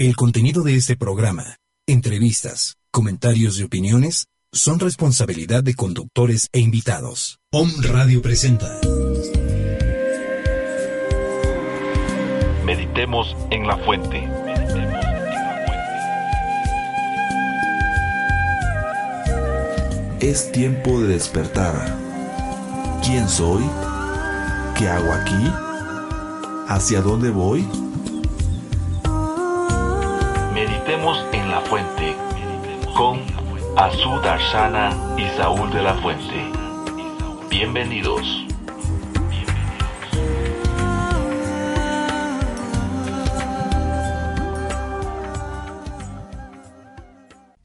El contenido de este programa, entrevistas, comentarios y opiniones son responsabilidad de conductores e invitados. Om Radio presenta. Meditemos en la fuente. Es tiempo de despertar. ¿Quién soy? ¿Qué hago aquí? ¿Hacia dónde voy? Con Azú Darshana y Saúl de la Fuente. Bienvenidos.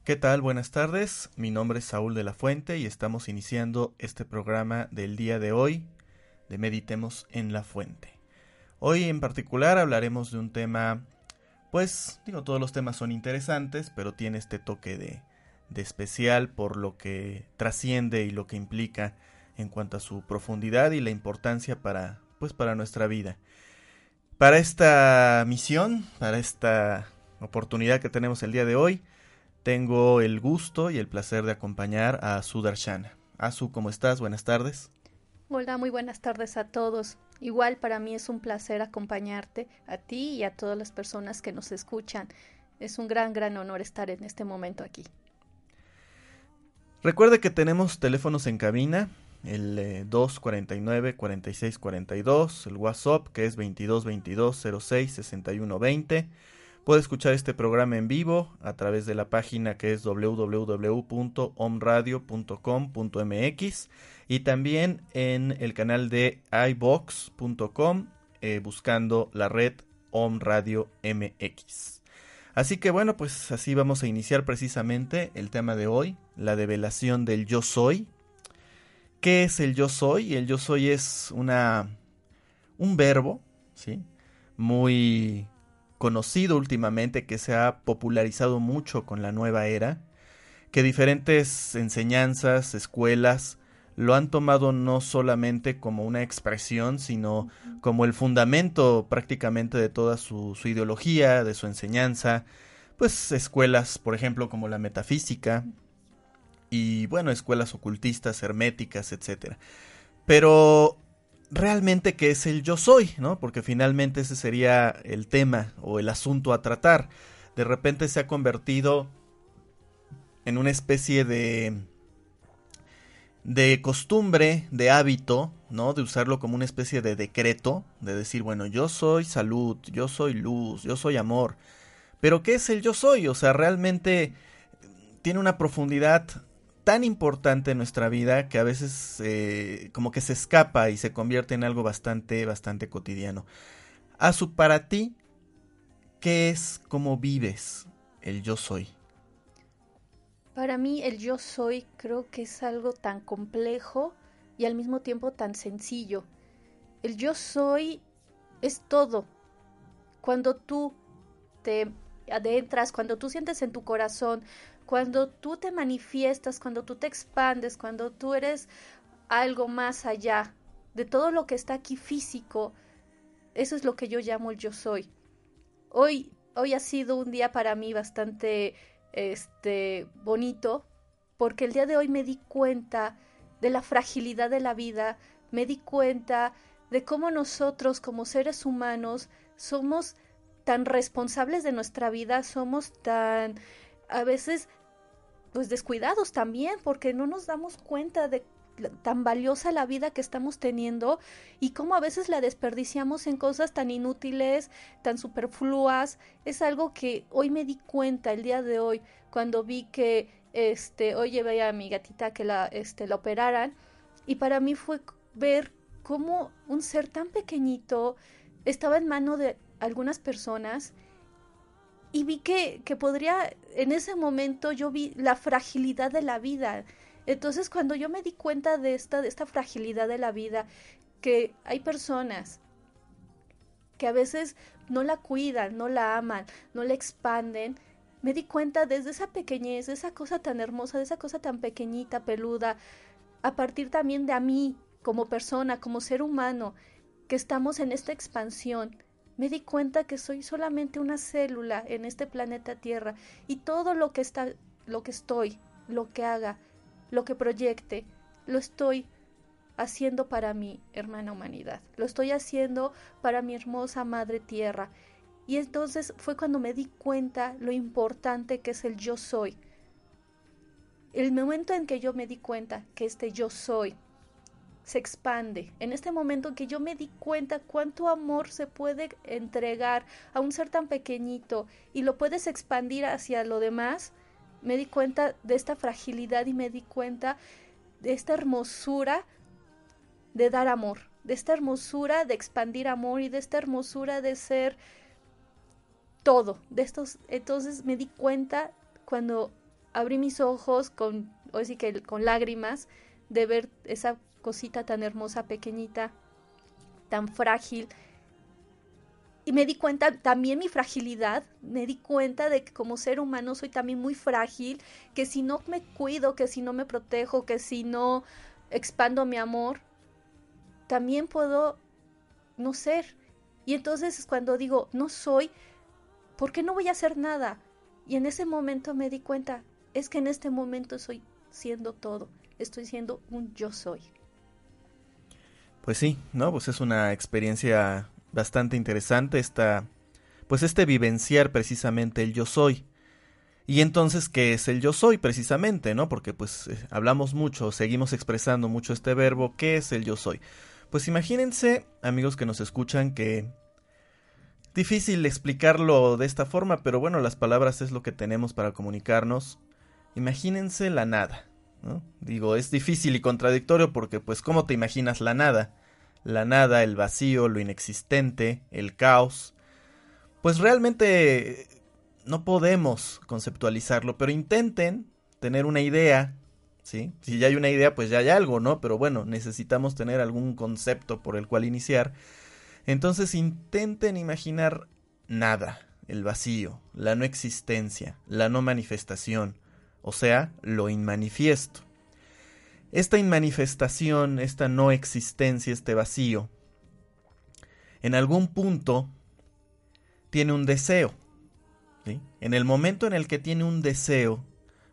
¿Qué tal? Buenas tardes. Mi nombre es Saúl de la Fuente y estamos iniciando este programa del día de hoy de Meditemos en la Fuente. Hoy en particular hablaremos de un tema, pues digo, todos los temas son interesantes, pero tiene este toque de, de especial por lo que trasciende y lo que implica en cuanto a su profundidad y la importancia para, pues, para nuestra vida. Para esta misión, para esta oportunidad que tenemos el día de hoy, tengo el gusto y el placer de acompañar a Azu Darshana. Azu, ¿cómo estás? Buenas tardes. Hola, muy buenas tardes a todos. Igual para mí es un placer acompañarte, a ti y a todas las personas que nos escuchan. Es un gran, gran honor estar en este momento aquí. Recuerde que tenemos teléfonos en cabina, el eh, 249-4642, el WhatsApp que es 2222-06-6120. Puede escuchar este programa en vivo a través de la página que es www.omradio.com.mx y también en el canal de ibox.com eh, buscando la red Om Radio MX. Así que bueno, pues así vamos a iniciar precisamente el tema de hoy, la develación del yo soy. ¿Qué es el yo soy? El yo soy es una un verbo, ¿sí? Muy conocido últimamente, que se ha popularizado mucho con la nueva era, que diferentes enseñanzas, escuelas, lo han tomado no solamente como una expresión, sino como el fundamento prácticamente de toda su, su, ideología, de su enseñanza, pues escuelas, por ejemplo, como la metafísica, y bueno, escuelas ocultistas, herméticas, etc. Pero realmente qué es el yo soy, ¿no? Porque finalmente ese sería el tema o el asunto a tratar. De repente se ha convertido en una especie de de costumbre, de hábito, ¿no? De usarlo como una especie de decreto, de decir, bueno, yo soy salud, yo soy luz, yo soy amor. Pero ¿qué es el yo soy? O sea, realmente tiene una profundidad tan importante en nuestra vida que a veces eh, como que se escapa y se convierte en algo bastante, bastante cotidiano. Azu, para ti, ¿qué es cómo vives el yo soy? Para mí el yo soy creo que es algo tan complejo y al mismo tiempo tan sencillo. El yo soy es todo. Cuando tú te adentras, cuando tú sientes en tu corazón, cuando tú te manifiestas, cuando tú te expandes, cuando tú eres algo más allá de todo lo que está aquí físico, eso es lo que yo llamo el yo soy. Hoy, hoy ha sido un día para mí bastante este bonito porque el día de hoy me di cuenta de la fragilidad de la vida, me di cuenta de cómo nosotros como seres humanos somos tan responsables de nuestra vida, somos tan a veces pues descuidados también porque no nos damos cuenta de tan valiosa la vida que estamos teniendo y cómo a veces la desperdiciamos en cosas tan inútiles, tan superfluas. Es algo que hoy me di cuenta el día de hoy cuando vi que este hoy llevé a mi gatita que la este la operaran y para mí fue ver cómo un ser tan pequeñito estaba en mano de algunas personas y vi que, que podría, en ese momento yo vi la fragilidad de la vida. Entonces cuando yo me di cuenta de esta, de esta fragilidad de la vida, que hay personas que a veces no la cuidan, no la aman, no la expanden, me di cuenta desde esa pequeñez, de esa cosa tan hermosa, de esa cosa tan pequeñita, peluda, a partir también de a mí, como persona, como ser humano, que estamos en esta expansión. Me di cuenta que soy solamente una célula en este planeta Tierra y todo lo que está, lo que estoy, lo que haga, lo que proyecte, lo estoy haciendo para mi hermana humanidad, lo estoy haciendo para mi hermosa madre tierra. Y entonces fue cuando me di cuenta lo importante que es el yo soy. El momento en que yo me di cuenta que este yo soy se expande, en este momento en que yo me di cuenta cuánto amor se puede entregar a un ser tan pequeñito y lo puedes expandir hacia lo demás, me di cuenta de esta fragilidad y me di cuenta de esta hermosura de dar amor, de esta hermosura de expandir amor y de esta hermosura de ser todo. De estos, entonces me di cuenta cuando abrí mis ojos con, o que con lágrimas de ver esa cosita tan hermosa, pequeñita, tan frágil. Y me di cuenta también mi fragilidad, me di cuenta de que como ser humano soy también muy frágil, que si no me cuido, que si no me protejo, que si no expando mi amor, también puedo no ser. Y entonces es cuando digo, no soy, ¿por qué no voy a hacer nada? Y en ese momento me di cuenta, es que en este momento estoy siendo todo, estoy siendo un yo soy. Pues sí, ¿no? Pues es una experiencia bastante interesante esta, pues este vivenciar precisamente el yo soy. Y entonces, ¿qué es el yo soy precisamente, no? Porque pues eh, hablamos mucho, seguimos expresando mucho este verbo, ¿qué es el yo soy? Pues imagínense, amigos que nos escuchan, que difícil explicarlo de esta forma, pero bueno, las palabras es lo que tenemos para comunicarnos. Imagínense la nada. ¿no? Digo, es difícil y contradictorio porque pues ¿cómo te imaginas la nada? La nada, el vacío, lo inexistente, el caos. Pues realmente no podemos conceptualizarlo, pero intenten tener una idea ¿sí? Si ya hay una idea, pues ya hay algo, ¿no? Pero bueno, necesitamos tener algún concepto por el cual iniciar. Entonces intenten imaginar nada, el vacío, la no existencia, la no manifestación, o sea, lo inmanifiesto. Esta inmanifestación, esta no existencia, este vacío, en algún punto tiene un deseo. En el momento en el que tiene un deseo,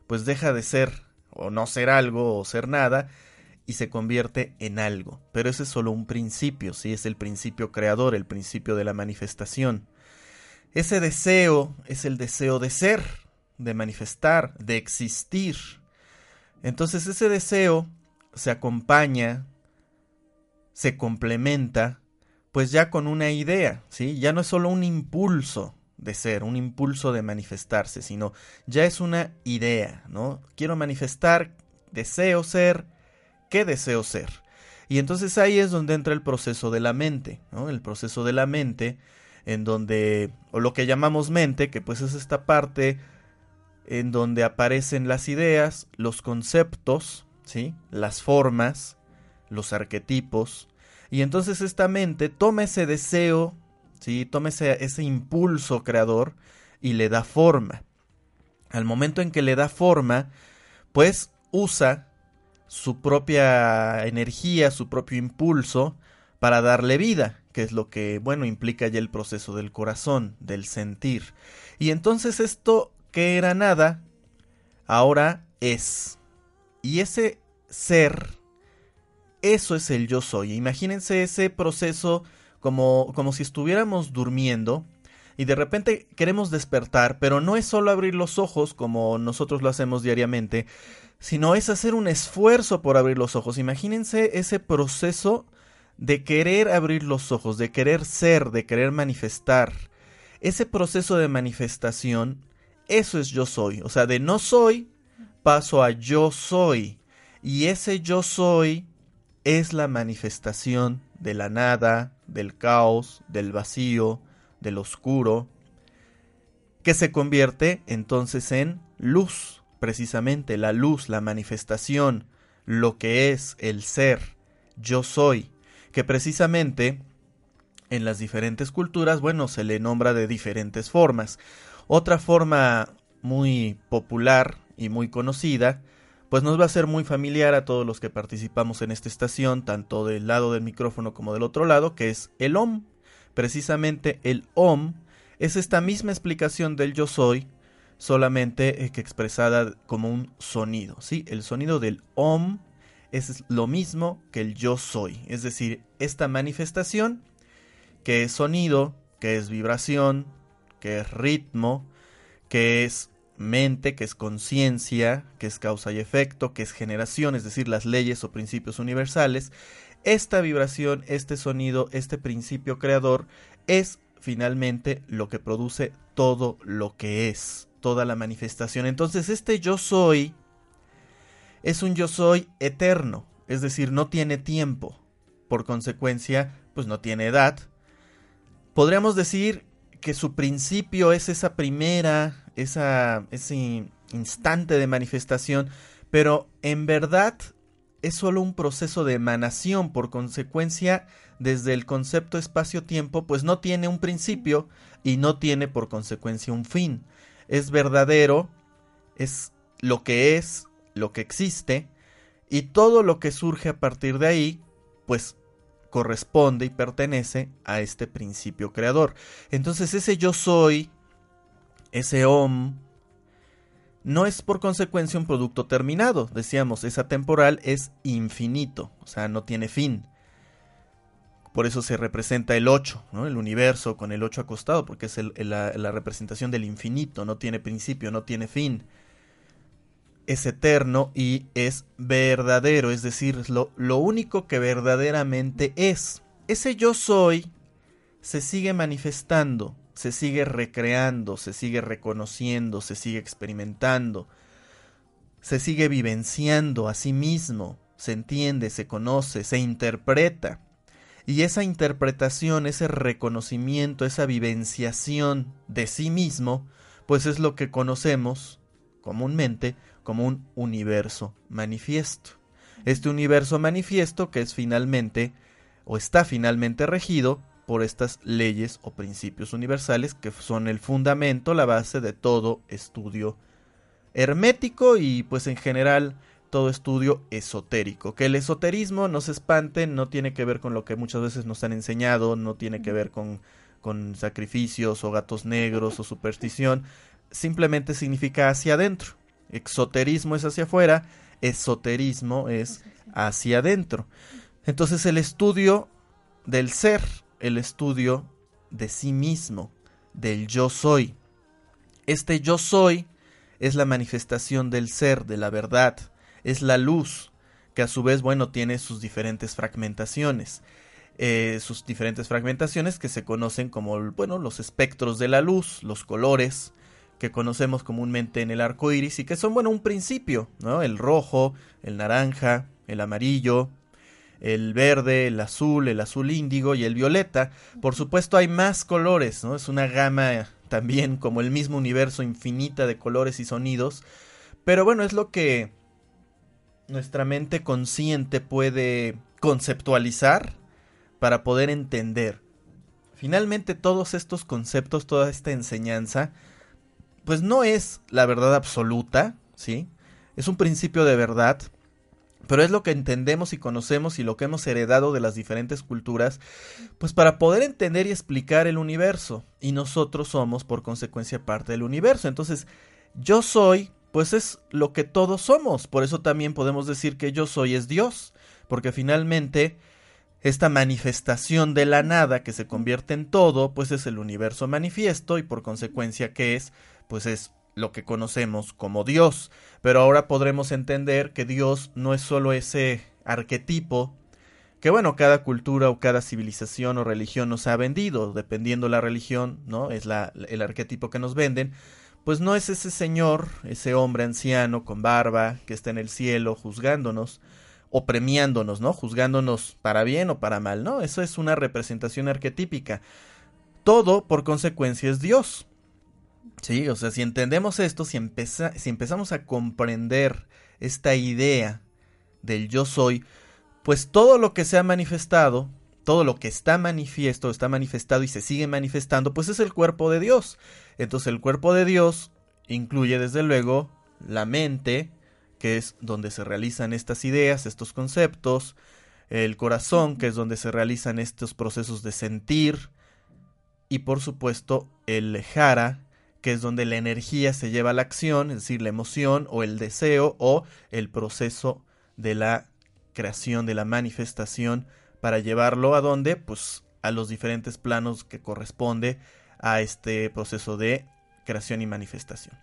pues deja de ser o no ser algo o ser nada y se convierte en algo. Pero ese es solo un principio, sí, es el principio creador, el principio de la manifestación. Ese deseo es el deseo de ser, de manifestar, de existir. Entonces ese deseo se acompaña, se complementa, pues ya con una idea, ¿sí? Ya no es solo un impulso, de ser, un impulso de manifestarse, sino ya es una idea, ¿no? Quiero manifestar, deseo ser, ¿qué deseo ser? Y entonces ahí es donde entra el proceso de la mente, ¿no? El proceso de la mente, en donde, o lo que llamamos mente, que pues es esta parte en donde aparecen las ideas, los conceptos, ¿sí? Las formas, los arquetipos, y entonces esta mente toma ese deseo ¿sí? Toma ese, ese impulso creador y le da forma. Al momento en que le da forma, pues usa su propia energía, su propio impulso para darle vida, que es lo que, bueno, implica ya el proceso del corazón, del sentir. Y entonces esto que era nada, ahora es. Y ese ser, eso es el yo soy. Imagínense ese proceso como, como si estuviéramos durmiendo y de repente queremos despertar, pero no es solo abrir los ojos como nosotros lo hacemos diariamente, sino es hacer un esfuerzo por abrir los ojos. Imagínense ese proceso de querer abrir los ojos, de querer ser, de querer manifestar. Ese proceso de manifestación, eso es yo soy. O sea, de no soy, paso a yo soy. Y ese yo soy es la manifestación de la nada, del caos, del vacío, del oscuro. que se convierte entonces en luz, precisamente la luz, la manifestación, lo que es el ser, yo soy, que precisamente en las diferentes culturas, bueno, se le nombra de diferentes formas. Otra forma muy popular y muy conocida, pues nos va a ser muy familiar a todos los que participamos en esta estación, tanto del lado del micrófono como del otro lado, que es el OM. Precisamente el OM es esta misma explicación del yo soy, solamente eh, que expresada como un sonido, ¿sí? El sonido del OM es lo mismo que el yo soy, es decir, esta manifestación que es sonido, que es vibración, que es ritmo, que es mente, que es conciencia, que es causa y efecto, que es generación, es decir, las leyes o principios universales, esta vibración, este sonido, este principio creador es finalmente lo que produce todo lo que es, toda la manifestación. Entonces este yo soy es un yo soy eterno, es decir, no tiene tiempo. Por consecuencia, pues no tiene edad. Podríamos decir que su principio es esa primera, esa, ese instante de manifestación, pero en verdad es solo un proceso de emanación, por consecuencia, desde el concepto espacio-tiempo, pues no tiene un principio y no tiene por consecuencia un fin. Es verdadero, es lo que es, lo que existe, y todo lo que surge a partir de ahí, pues corresponde y pertenece a este principio creador. Entonces ese yo soy, ese om, no es por consecuencia un producto terminado. Decíamos, esa temporal es infinito, o sea, no tiene fin. Por eso se representa el 8, ¿no? el universo con el 8 acostado, porque es la, la representación del infinito, no tiene principio, no tiene fin es eterno y es verdadero, es decir, lo, lo único que verdaderamente es. Ese yo soy se sigue manifestando, se sigue recreando, se sigue reconociendo, se sigue experimentando, se sigue vivenciando a sí mismo, se entiende, se conoce, se interpreta. Y esa interpretación, ese reconocimiento, esa vivenciación de sí mismo, pues es lo que conocemos comúnmente como un universo manifiesto. Este universo manifiesto que es finalmente o está finalmente regido por estas leyes o principios universales que son el fundamento, la base de todo estudio hermético y pues en general todo estudio esotérico. Que el esoterismo no se espante, no tiene que ver con lo que muchas veces nos han enseñado, no tiene que ver con, con sacrificios o gatos negros o superstición, simplemente significa hacia adentro. Exoterismo es hacia afuera, esoterismo es hacia adentro. Entonces el estudio del ser, el estudio de sí mismo, del yo soy. Este yo soy es la manifestación del ser, de la verdad, es la luz, que a su vez, bueno, tiene sus diferentes fragmentaciones. Eh, sus diferentes fragmentaciones que se conocen como, bueno, los espectros de la luz, los colores, que conocemos comúnmente en el arco iris y que son, bueno, un principio, ¿no? El rojo, el naranja, el amarillo, el verde, el azul, el azul índigo y el violeta. Por supuesto, hay más colores, ¿no? Es una gama también, como el mismo universo, infinita de colores y sonidos. Pero bueno, es lo que nuestra mente consciente puede conceptualizar para poder entender. Finalmente, todos estos conceptos, toda esta enseñanza, pues no es la verdad absoluta, ¿sí? Es un principio de verdad, pero es lo que entendemos y conocemos y lo que hemos heredado de las diferentes culturas, pues para poder entender y explicar el universo. Y nosotros somos, por consecuencia, parte del universo. Entonces, yo soy, pues es lo que todos somos. Por eso también podemos decir que yo soy es Dios, porque finalmente esta manifestación de la nada que se convierte en todo, pues es el universo manifiesto y por consecuencia que es pues es lo que conocemos como Dios. Pero ahora podremos entender que Dios no es solo ese arquetipo que bueno, cada cultura o cada civilización o religión nos ha vendido, dependiendo la religión, ¿no? Es la, el arquetipo que nos venden, pues no es ese señor, ese hombre anciano con barba que está en el cielo juzgándonos o premiándonos, ¿no? Juzgándonos para bien o para mal, ¿no? Eso es una representación arquetípica. Todo, por consecuencia, es Dios. Sí, o sea, si entendemos esto, si, si empezamos a comprender esta idea del yo soy, pues todo lo que se ha manifestado, todo lo que está manifiesto, está manifestado y se sigue manifestando, pues es el cuerpo de Dios. Entonces el cuerpo de Dios incluye desde luego la mente, que es donde se realizan estas ideas, estos conceptos, el corazón, que es donde se realizan estos procesos de sentir, y por supuesto el jara, que es donde la energía se lleva a la acción, es decir, la emoción o el deseo o el proceso de la creación, de la manifestación, para llevarlo a donde, pues a los diferentes planos que corresponde a este proceso de creación y manifestación.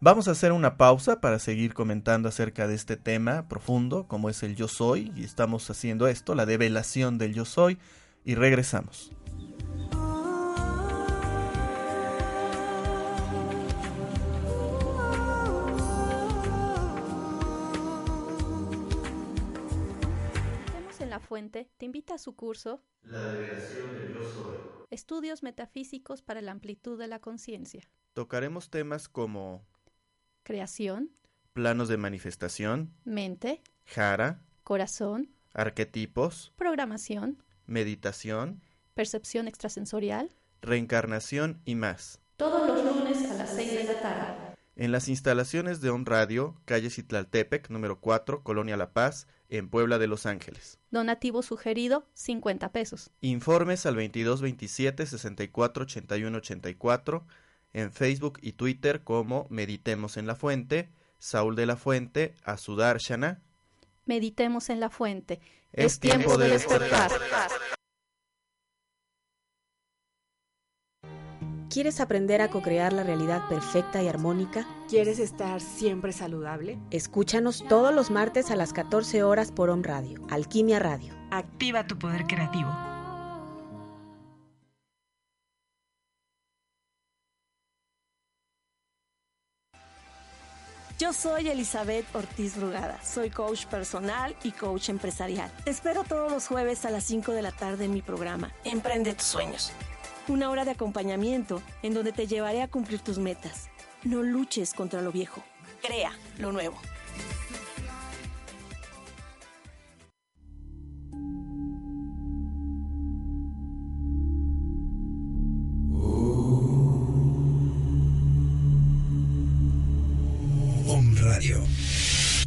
Vamos a hacer una pausa para seguir comentando acerca de este tema profundo, como es el yo soy, y estamos haciendo esto, la develación del yo soy, y regresamos. Fuente te invita a su curso La del yo soy. Estudios metafísicos para la amplitud de la conciencia. Tocaremos temas como creación, planos de manifestación, mente, jara, corazón, arquetipos, programación, meditación, percepción extrasensorial, reencarnación y más. Todos los lunes a las 6 de la tarde. En las instalaciones de On Radio, calle Citlaltepec, número 4, Colonia La Paz, en Puebla de Los Ángeles. Donativo sugerido, 50 pesos. Informes al 2227 64 81 84 en Facebook y Twitter como Meditemos en la Fuente, Saúl de la Fuente, Azudar Shana. Meditemos en la Fuente. Es, tiempo, de despertar. ¿Quieres aprender a co-crear la realidad perfecta y armónica? ¿Quieres estar siempre saludable? Escúchanos todos los martes a las 14 horas por Om Radio, Alquimia Radio. Activa tu poder creativo. Yo soy Elizabeth Ortiz Brugada, soy coach personal y coach empresarial. Te espero todos los jueves a las 5 de la tarde en mi programa Emprende tus sueños. Una hora de acompañamiento en donde te llevaré a cumplir tus metas. No luches contra lo viejo, crea lo nuevo.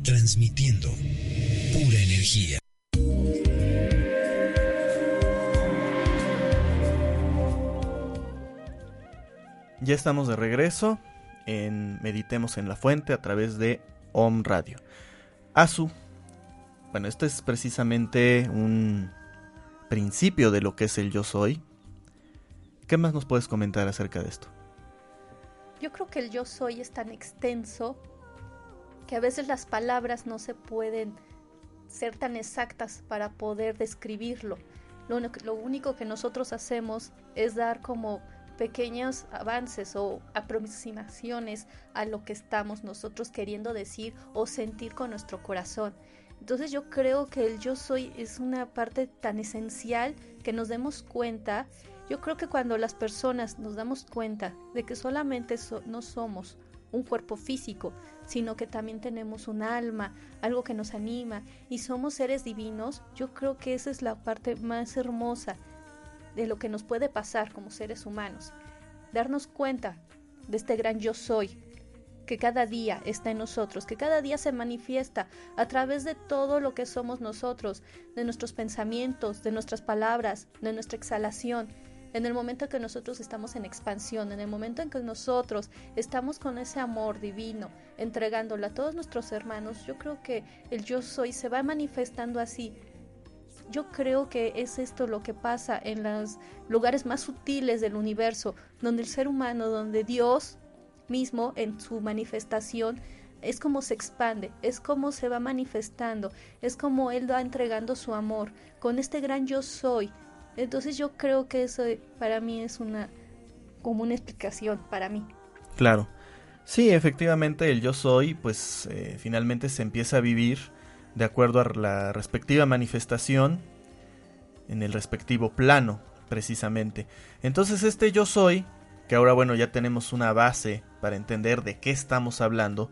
transmitiendo pura energía. Ya estamos de regreso en Meditemos en la Fuente a través de Om Radio. Azu, bueno, este es precisamente un principio de lo que es el yo soy. ¿Qué más nos puedes comentar acerca de esto? Yo creo que el yo soy es tan extenso que a veces las palabras no se pueden ser tan exactas para poder describirlo. Lo, único que nosotros hacemos es dar como pequeños avances o aproximaciones a lo que estamos nosotros queriendo decir o sentir con nuestro corazón. Entonces yo creo que el yo soy es una parte tan esencial que nos demos cuenta. Yo creo que cuando las personas nos damos cuenta de que solamente no somos un cuerpo físico, sino que también tenemos un alma, algo que nos anima y somos seres divinos, yo creo que esa es la parte más hermosa de lo que nos puede pasar como seres humanos. Darnos cuenta de este gran yo soy que cada día está en nosotros, que cada día se manifiesta a través de todo lo que somos nosotros, de nuestros pensamientos, de nuestras palabras, de nuestra exhalación, en el momento en que nosotros estamos en expansión, en el momento en que nosotros estamos con ese amor divino, entregándolo a todos nuestros hermanos, yo creo que el yo soy se va manifestando así. Yo creo que es esto lo que pasa en los lugares más sutiles del universo, donde el ser humano, donde Dios mismo en su manifestación es como se expande, es como se va manifestando, es como Él va entregando su amor con este gran yo soy entonces yo creo que eso para mí es una como una explicación para mí. Claro. Sí, efectivamente el yo soy pues eh, finalmente se empieza a vivir de acuerdo a la respectiva manifestación en el respectivo plano precisamente. Entonces este yo soy que ahora bueno ya tenemos una base para entender de qué estamos hablando,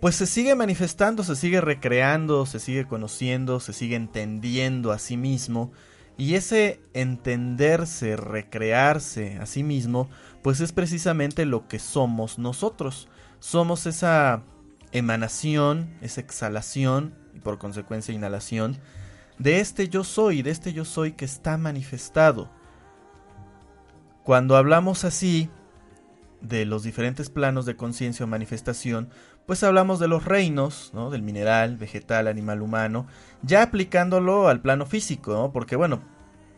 pues se sigue manifestando, se sigue recreando, se sigue conociendo, se sigue entendiendo a sí mismo. Y ese entenderse, recrearse a sí mismo, pues es precisamente lo que somos nosotros. Somos esa emanación, esa exhalación y por consecuencia inhalación de este yo soy, de este yo soy que está manifestado. Cuando hablamos así de los diferentes planos de conciencia o manifestación, pues hablamos de los reinos, ¿no? Del mineral, vegetal, animal, humano, ya aplicándolo al plano físico. Porque bueno,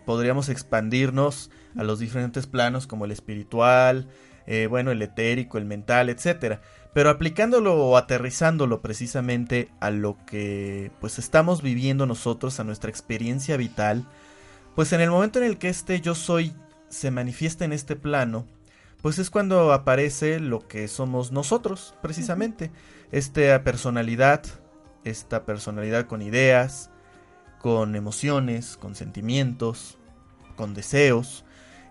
podríamos expandirnos a los diferentes planos como el espiritual, eh, bueno, el etérico, el mental, etcétera. Pero aplicándolo o aterrizándolo precisamente a lo que pues estamos viviendo nosotros, a nuestra experiencia vital, pues en el momento en el que este yo soy se manifiesta en este plano, pues es cuando aparece lo que somos nosotros, precisamente. Esta personalidad, esta personalidad con ideas, con emociones, con sentimientos, con deseos.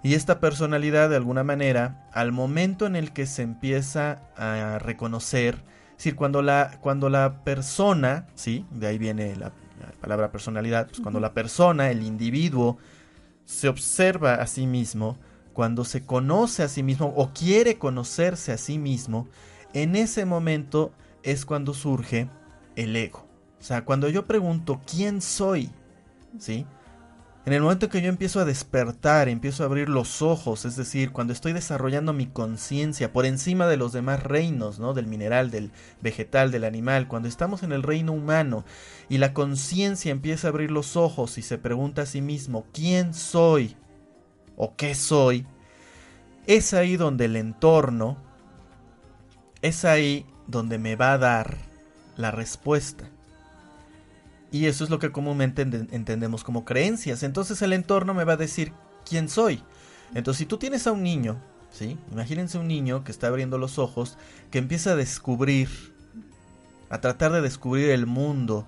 Y esta personalidad, de alguna manera, al momento en el que se empieza a reconocer, es decir, cuando la, cuando la persona, ¿sí? De ahí viene la, palabra personalidad, pues cuando la persona, el individuo, se observa a sí mismo, cuando se conoce a sí mismo o quiere conocerse a sí mismo, en ese momento es cuando surge el ego. O sea, cuando yo pregunto quién soy, ¿sí? En el momento que yo empiezo a despertar, empiezo a abrir los ojos, es decir, cuando estoy desarrollando mi conciencia por encima de los demás reinos, ¿no? Del mineral, del vegetal, del animal, cuando estamos en el reino humano y la conciencia empieza a abrir los ojos y se pregunta a sí mismo, ¿quién soy? o qué soy, es ahí donde el entorno, es ahí donde me va a dar la respuesta. Y eso es lo que comúnmente entendemos como creencias. Entonces el entorno me va a decir quién soy. Entonces si tú tienes a un niño, ¿sí? Imagínense un niño que está abriendo los ojos, que empieza a descubrir, a tratar de descubrir el mundo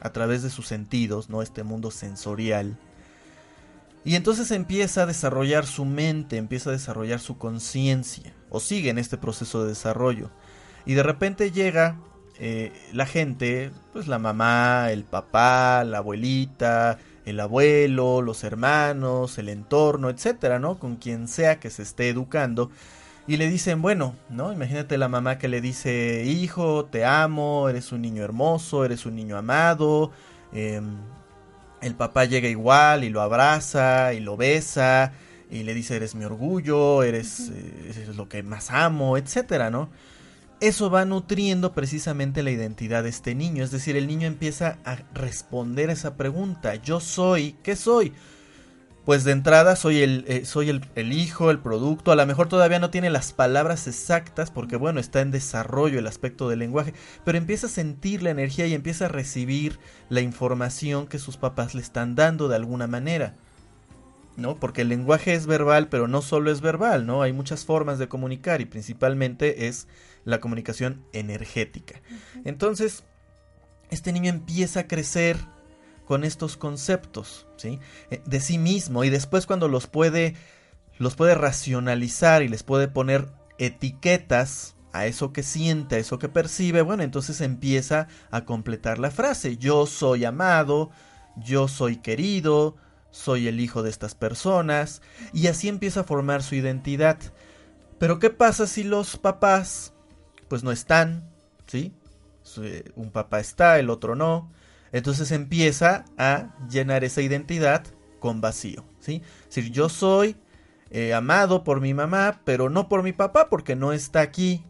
a través de sus sentidos, ¿no? Este mundo sensorial. Y entonces empieza a desarrollar su mente, empieza a desarrollar su conciencia, o sigue en este proceso de desarrollo. Y de repente llega eh, la gente, pues la mamá, el papá, la abuelita, el abuelo, los hermanos, el entorno, etcétera, ¿no? Con quien sea que se esté educando. Y le dicen, bueno, ¿no? Imagínate la mamá que le dice, hijo, te amo, eres un niño hermoso, eres un niño amado, eh, el papá llega igual y lo abraza y lo besa y le dice eres mi orgullo, eres, eh, lo que más amo, etcétera, ¿no? Eso va nutriendo precisamente la identidad de este niño, es decir, el niño empieza a responder a esa pregunta, yo soy, ¿qué soy? pues de entrada soy el, eh, soy el, hijo, el producto, a lo mejor todavía no tiene las palabras exactas porque bueno, está en desarrollo el aspecto del lenguaje, pero empieza a sentir la energía y empieza a recibir la información que sus papás le están dando de alguna manera. ¿No? Porque el lenguaje es verbal, pero no solo es verbal, ¿no? Hay muchas formas de comunicar y principalmente es la comunicación energética. Entonces, este niño empieza a crecer con estos conceptos, ¿sí? Eh, de sí mismo y después cuando los puede los puede racionalizar y les puede poner etiquetas a eso que siente, a eso que percibe, bueno, entonces empieza a completar la frase. Yo soy amado, yo soy querido, soy el hijo de estas personas, y así empieza a formar su identidad. Pero ¿qué pasa si los papás pues no están? ¿Sí? Un papá está, el otro no. Entonces empieza a llenar esa identidad con vacío, ¿sí? Es decir, yo soy eh, amado por mi mamá, pero no por mi papá porque no está aquí,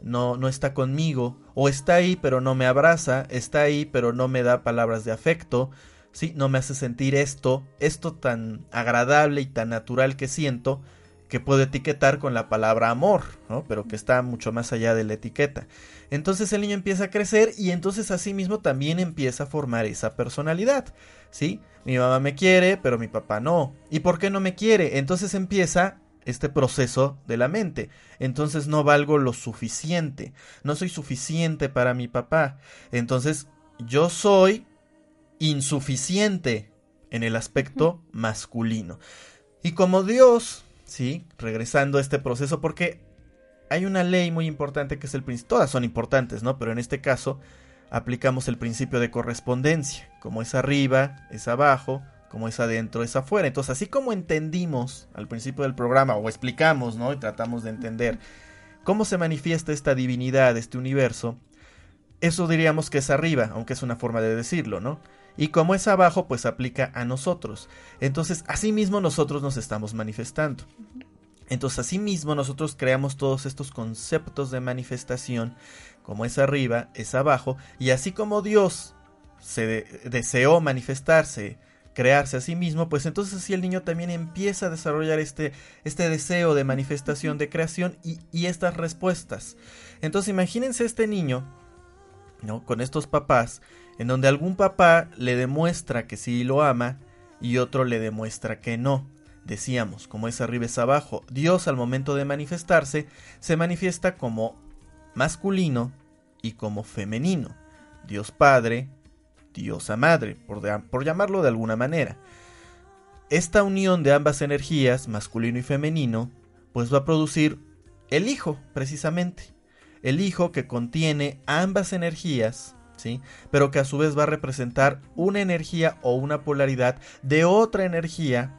no, no está conmigo, o está ahí pero no me abraza, está ahí pero no me da palabras de afecto, ¿sí? No me hace sentir esto, esto tan agradable y tan natural que siento, que puedo etiquetar con la palabra amor, ¿no? Pero que está mucho más allá de la etiqueta. Entonces el niño empieza a crecer y entonces así mismo también empieza a formar esa personalidad, ¿sí? Mi mamá me quiere, pero mi papá no. ¿Y por qué no me quiere? Entonces empieza este proceso de la mente. Entonces no valgo lo suficiente. No soy suficiente para mi papá. Entonces yo soy insuficiente en el aspecto masculino. Y como Dios ¿sí? Regresando a este proceso porque hay una ley muy importante que es el principio, todas son importantes, ¿no? Pero en este caso aplicamos el principio de correspondencia, como es arriba, es abajo, como es adentro, es afuera. Entonces, así como entendimos al principio del programa, o explicamos, ¿no? Y tratamos de entender cómo se manifiesta esta divinidad, este universo, eso diríamos que es arriba, aunque es una forma de decirlo, ¿no? Y como es abajo, pues aplica a nosotros. Entonces, mismo nosotros nos estamos manifestando. Entonces, asimismo, nosotros creamos todos estos conceptos de manifestación, como es arriba, es abajo, y así como Dios se deseó manifestarse, crearse a sí mismo, pues entonces así el niño también empieza a desarrollar este, este deseo de manifestación, de creación y, y estas respuestas. Entonces imagínense este niño, ¿no? Con estos papás, en donde algún papá le demuestra que sí lo ama y otro le demuestra que no. Decíamos, como es arriba es abajo, Dios al momento de manifestarse se manifiesta como masculino y como femenino. Dios Padre, Diosa Madre, por, por llamarlo de alguna manera. Esta unión de ambas energías, masculino y femenino, pues va a producir el Hijo, precisamente. El Hijo que contiene ambas energías, ¿sí? Pero que a su vez va a representar una energía o una polaridad de otra energía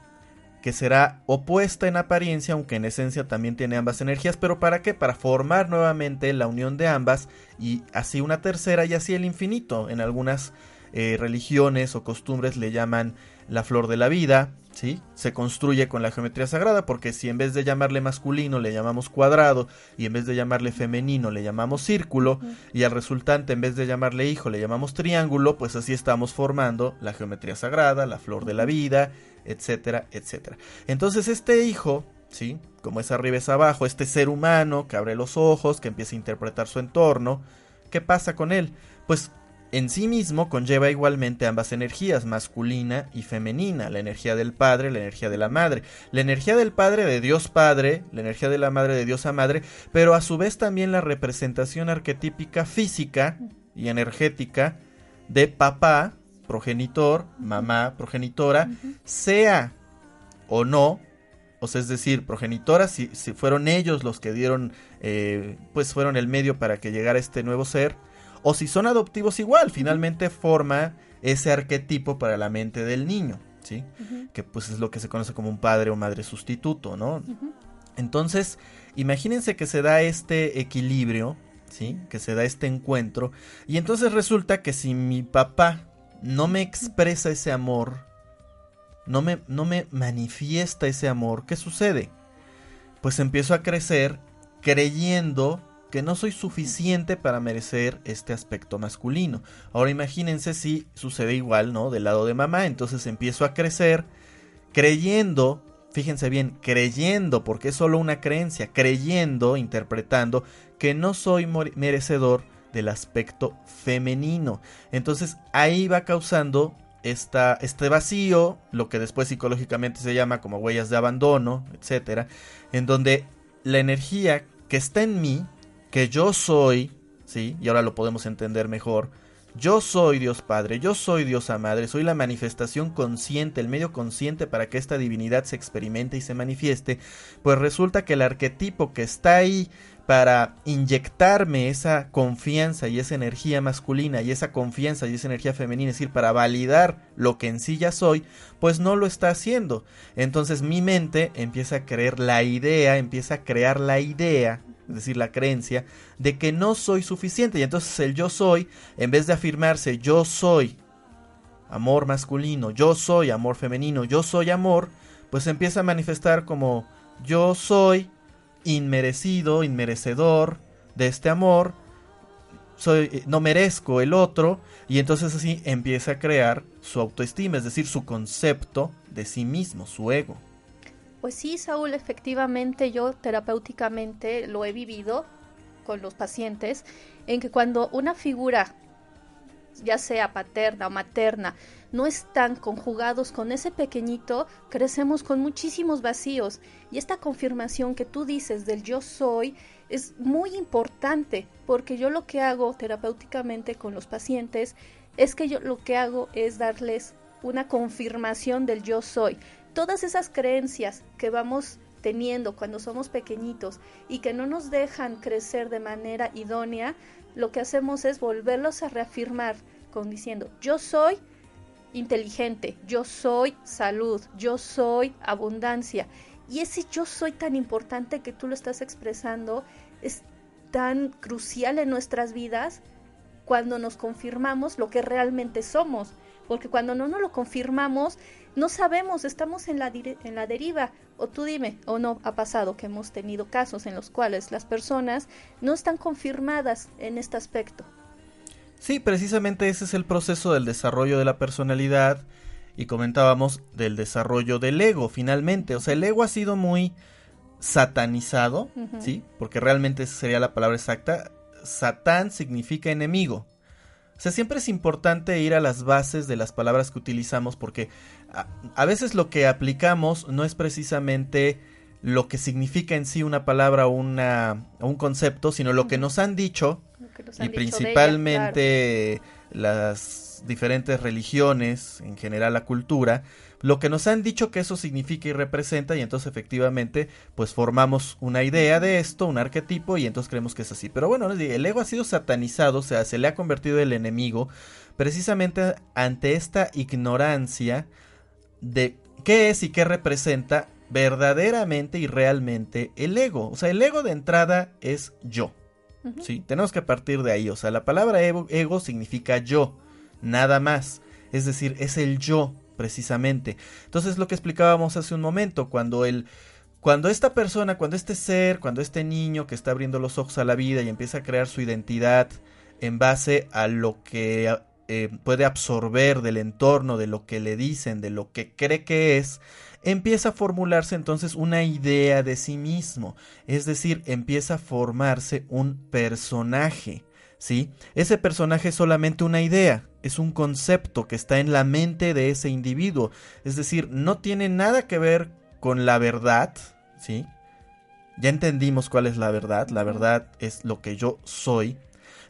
que será opuesta en apariencia, aunque en esencia también tiene ambas energías, pero ¿para qué? Para formar nuevamente la unión de ambas y así una tercera y así el infinito. En algunas eh, religiones o costumbres le llaman la flor de la vida, ¿sí? Se construye con la geometría sagrada porque si en vez de llamarle masculino le llamamos cuadrado y en vez de llamarle femenino le llamamos círculo y al resultante en vez de llamarle hijo le llamamos triángulo, pues así estamos formando la geometría sagrada, la flor de la vida, etcétera, etcétera. Entonces este hijo, ¿sí? Como es arriba es abajo, este ser humano que abre los ojos, que empieza a interpretar su entorno, ¿qué pasa con él? Pues en sí mismo conlleva igualmente ambas energías, masculina y femenina, la energía del Padre, la energía de la Madre. La energía del Padre de Dios Padre, la energía de la Madre de Dios a Madre, pero a su vez también la representación arquetípica física y energética de papá, progenitor, mamá, progenitora, sea o no, o sea, es decir, progenitora, si, si fueron ellos los que dieron, eh, pues fueron el medio para que llegara este nuevo ser, o si son adoptivos igual, finalmente forma ese arquetipo para la mente del niño, ¿sí? Que pues es lo que se conoce como un padre o madre sustituto, ¿no? Entonces, imagínense que se da este equilibrio, ¿sí? Que se da este encuentro, y entonces resulta que si mi papá no me expresa ese amor, no me, no me manifiesta ese amor, ¿qué sucede? Pues empiezo a crecer creyendo que no soy suficiente para merecer este aspecto masculino. Ahora imagínense si sucede igual, ¿no? Del lado de mamá, entonces empiezo a crecer creyendo, fíjense bien, creyendo, porque es solo una creencia, creyendo, interpretando que no soy merecedor del aspecto femenino. Entonces ahí va causando esta, este vacío, lo que después psicológicamente se llama como huellas de abandono, etcétera, en donde la energía que está en mí, que yo soy, sí, y ahora lo podemos entender mejor, yo soy Dios Padre, yo soy Diosa Madre, soy la manifestación consciente, el medio consciente para que esta divinidad se experimente y se manifieste, pues resulta que el arquetipo que está ahí para inyectarme esa confianza y esa energía masculina y esa confianza y esa energía femenina, es decir, para validar lo que en sí ya soy, pues no lo está haciendo. Entonces mi mente empieza a creer la idea, empieza a crear la idea, es decir, la creencia, de que no soy suficiente. Y entonces el yo soy, en vez de afirmarse yo soy amor masculino, yo soy amor femenino, yo soy amor, pues empieza a manifestar como yo soy inmerecido, inmerecedor de este amor, soy, eh, no merezco el otro, y entonces así empieza a crear su autoestima, es decir, su concepto de sí mismo, su ego. Pues sí, Saúl, efectivamente yo terapéuticamente lo he vivido con los pacientes, en que cuando una figura, ya sea paterna o materna, no están conjugados con ese pequeñito, crecemos con muchísimos vacíos. Y esta confirmación que tú dices del yo soy es muy importante, porque yo lo que hago terapéuticamente con los pacientes es que yo lo que hago es darles una confirmación del yo soy. Todas esas creencias que vamos teniendo cuando somos pequeñitos y que no nos dejan crecer de manera idónea, lo que hacemos es volverlos a reafirmar con diciendo, yo soy inteligente, yo soy salud, yo soy abundancia. Y ese yo soy tan importante que tú lo estás expresando es tan crucial en nuestras vidas cuando nos confirmamos lo que realmente somos. Porque cuando no nos lo confirmamos, no sabemos, estamos en la, en la deriva. O tú dime, o no ha pasado que hemos tenido casos en los cuales las personas no están confirmadas en este aspecto. Sí, precisamente ese es el proceso del desarrollo de la personalidad y comentábamos del desarrollo del ego finalmente. O sea, el ego ha sido muy satanizado, ¿sí? Porque realmente esa sería la palabra exacta. Satán significa enemigo. O sea, siempre es importante ir a las bases de las palabras que utilizamos porque a, veces lo que aplicamos no es precisamente lo que significa en sí una palabra o una, un concepto, sino lo que nos han dicho y principalmente las diferentes religiones, en general la cultura, lo que nos han dicho que eso significa y representa y entonces efectivamente pues formamos una idea de esto, un arquetipo y entonces creemos que es así. Pero bueno, el ego ha sido satanizado, o sea, se le ha convertido el enemigo precisamente ante esta ignorancia de qué es y qué representa verdaderamente y realmente el ego. O sea, el ego de entrada es yo. Sí, tenemos que partir de ahí. O sea, la palabra ego, ego significa yo, nada más. Es decir, es el yo precisamente. Entonces lo que explicábamos hace un momento, cuando el cuando esta persona, cuando este ser, cuando este niño que está abriendo los ojos a la vida y empieza a crear su identidad en base a lo que eh, puede absorber del entorno, de lo que le dicen, de lo que cree que es, empieza a formularse entonces una idea de sí mismo, es decir, empieza a formarse un personaje. ¿sí? Ese personaje es solamente una idea, es un concepto que está en la mente de ese individuo, es decir, no tiene nada que ver con la verdad, ¿sí? Ya entendimos cuál es la verdad, la verdad es lo que yo soy.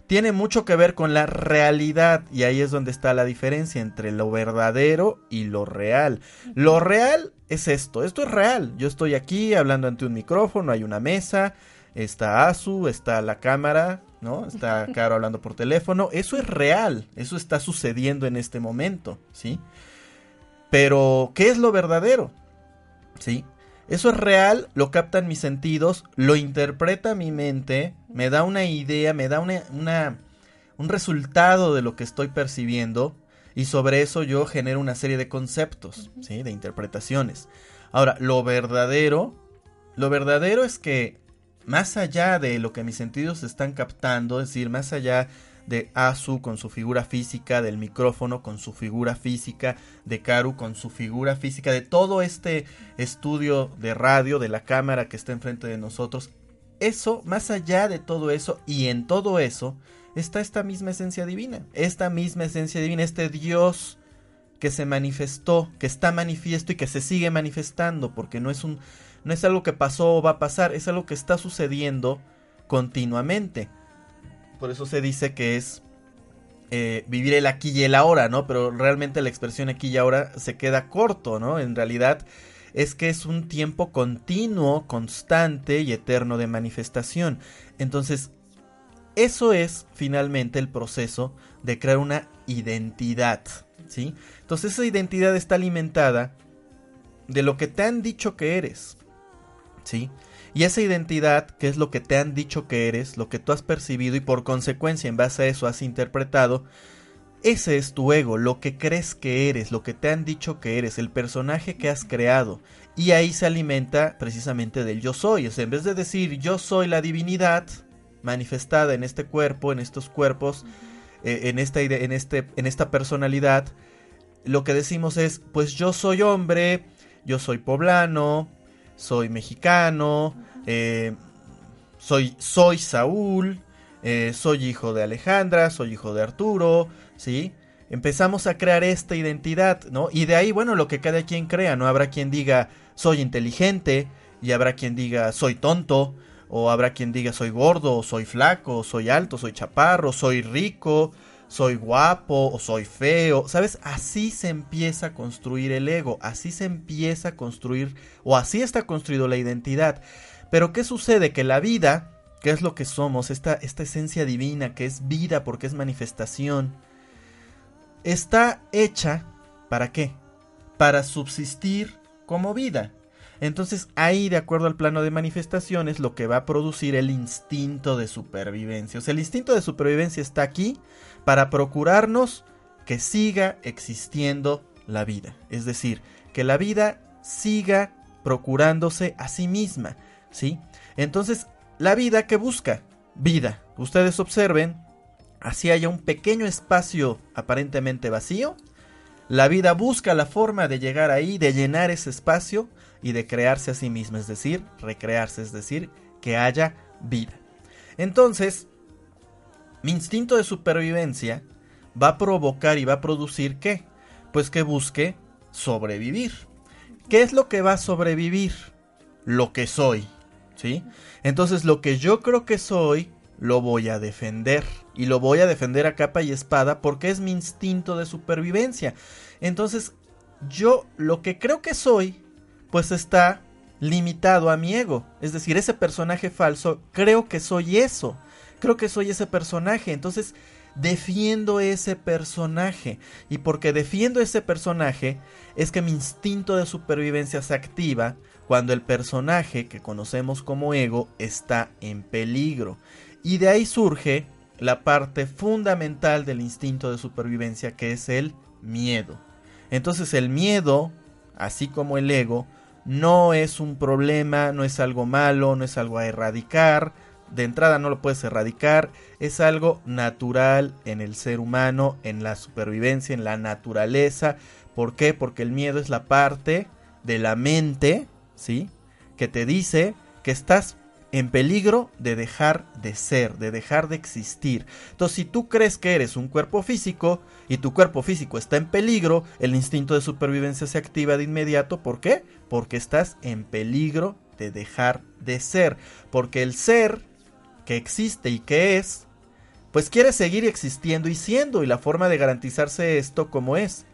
Tiene mucho que ver con la realidad y ahí es donde está la diferencia entre lo verdadero y lo real. Lo real es esto, esto es real. Yo estoy aquí hablando ante un micrófono, hay una mesa, está Asu, está la cámara, ¿no? Está Caro hablando por teléfono. Eso es real, eso está sucediendo en este momento, ¿sí? Pero, ¿qué es lo verdadero? ¿Sí? Eso es real, lo captan mis sentidos, lo interpreta mi mente, me da una idea, me da una, una, un resultado de lo que estoy percibiendo y sobre eso yo genero una serie de conceptos, ¿sí? De interpretaciones. Ahora, lo verdadero, lo verdadero es que más allá de lo que mis sentidos están captando, es decir, más allá de Asu con su figura física, del micrófono con su figura física, de Karu con su figura física, de todo este estudio de radio, de la cámara que está enfrente de nosotros, eso, más allá de todo eso y en todo eso, está esta misma esencia divina, esta misma esencia divina, este Dios que se manifestó, que está manifiesto y que se sigue manifestando, porque no es un no es algo que pasó o va a pasar, es algo que está sucediendo continuamente. Por eso se dice que es eh, vivir el aquí y el ahora, ¿no? Pero realmente la expresión aquí y ahora se queda corto, ¿no? En realidad es que es un tiempo continuo, constante y eterno de manifestación. Entonces, eso es finalmente el proceso de crear una identidad, ¿sí? Entonces esa identidad está alimentada de lo que te han dicho que eres. ¿sí? Y esa identidad, que es lo que te han dicho que eres, lo que tú has percibido y por consecuencia en base a eso has interpretado, ese es tu ego, lo que crees que eres, lo que te han dicho que eres, el personaje que has creado. Y ahí se alimenta precisamente del yo soy. O sea, en vez de decir yo soy la divinidad manifestada en este cuerpo, en estos cuerpos, eh, en, esta, en, este, en esta personalidad, lo que decimos es, pues yo soy hombre, yo soy poblano, soy mexicano, eh, soy, soy Saúl, eh, soy hijo de Alejandra, soy hijo de Arturo, ¿sí? Empezamos a crear esta identidad, ¿no? Y de ahí, bueno, lo que cada quien crea, ¿no? Habrá quien diga soy inteligente y habrá quien diga soy tonto o habrá quien diga soy gordo, soy flaco, soy alto, soy chaparro, soy rico, soy guapo o soy feo, ¿sabes? Así se empieza a construir el ego, así se empieza a construir o así está construido la identidad. Pero ¿qué sucede? Que la vida, que es lo que somos, esta, esta esencia divina que es vida porque es manifestación, está hecha ¿para qué? Para subsistir como vida. Entonces ahí, de acuerdo al plano de manifestaciones, lo que va a producir el instinto de supervivencia. O sea, el instinto de supervivencia está aquí para procurarnos que siga existiendo la vida. Es decir, que la vida siga procurándose a sí misma. ¿Sí? Entonces, la vida que busca, vida. Ustedes observen, así haya un pequeño espacio aparentemente vacío. La vida busca la forma de llegar ahí, de llenar ese espacio y de crearse a sí misma, es decir, recrearse, es decir, que haya vida. Entonces, mi instinto de supervivencia va a provocar y va a producir qué? Pues que busque sobrevivir. ¿Qué es lo que va a sobrevivir? Lo que soy, ¿sí? Entonces lo que yo creo que soy, lo voy a defender. Y lo voy a defender a capa y espada porque es mi instinto de supervivencia. Entonces, yo lo que creo que soy, pues está limitado a mi ego. Es decir, ese personaje falso, creo que soy eso creo que soy ese personaje. Entonces defiendo ese personaje. Y porque defiendo ese personaje es que mi instinto de supervivencia se activa cuando el personaje que conocemos como ego está en peligro. Y de ahí surge la parte fundamental del instinto de supervivencia que es el miedo. Entonces el miedo, así como el ego, no es un problema, no es algo malo, no es algo a erradicar, de entrada no lo puedes erradicar, es algo natural en el ser humano, en la supervivencia, en la naturaleza. ¿Por qué? Porque el miedo es la parte de la mente, ¿sí? Que te dice que estás en peligro de dejar de ser, de dejar de existir. Entonces, si tú crees que eres un cuerpo físico y tu cuerpo físico está en peligro, el instinto de supervivencia se activa de inmediato. ¿Por qué? Porque estás en peligro de dejar de ser. Porque el ser que existe y que es, pues quiere seguir existiendo y siendo, y la forma de garantizarse esto como es,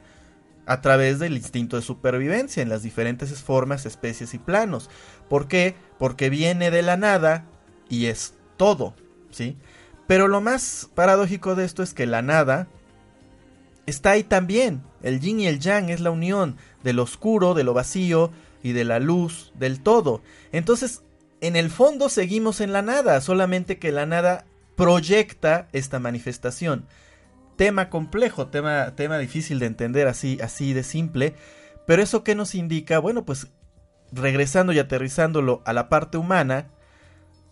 a través del instinto de supervivencia en las diferentes formas, especies y planos. ¿Por qué? Porque viene de la nada y es todo, ¿sí? Pero lo más paradójico de esto es que la nada está ahí también. El yin y el yang es la unión del oscuro, de lo vacío y de la luz, del todo. Entonces, en el fondo seguimos en la nada, solamente que la nada proyecta esta manifestación. Tema complejo, tema, tema difícil de entender así, así de simple, pero eso que nos indica, bueno, pues regresando y aterrizándolo a la parte humana,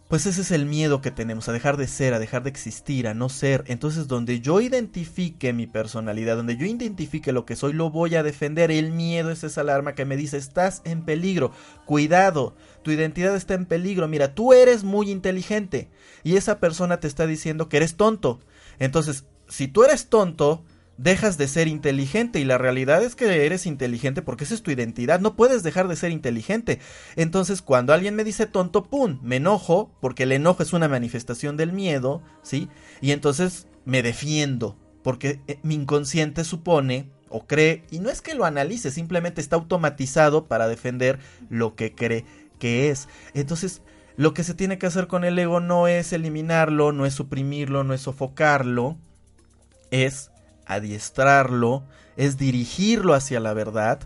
pues ese es el miedo que tenemos, a dejar de ser, a dejar de existir, a no ser. Entonces, donde yo identifique mi personalidad, donde yo identifique lo que soy, lo voy a defender. El miedo es esa alarma que me dice, estás en peligro, cuidado, tu identidad está en peligro. Mira, tú eres muy inteligente y esa persona te está diciendo que eres tonto. Entonces, si tú eres tonto, dejas de ser inteligente y la realidad es que eres inteligente porque esa es tu identidad, no puedes dejar de ser inteligente. Entonces, cuando alguien me dice tonto, pum, me enojo porque el enojo es una manifestación del miedo, ¿sí? Y entonces me defiendo porque eh, mi inconsciente supone o cree, y no es que lo analice, simplemente está automatizado para defender lo que cree que es. Entonces, lo que se tiene que hacer con el ego no es eliminarlo, no es suprimirlo, no es sofocarlo, es adiestrarlo, es dirigirlo hacia la verdad,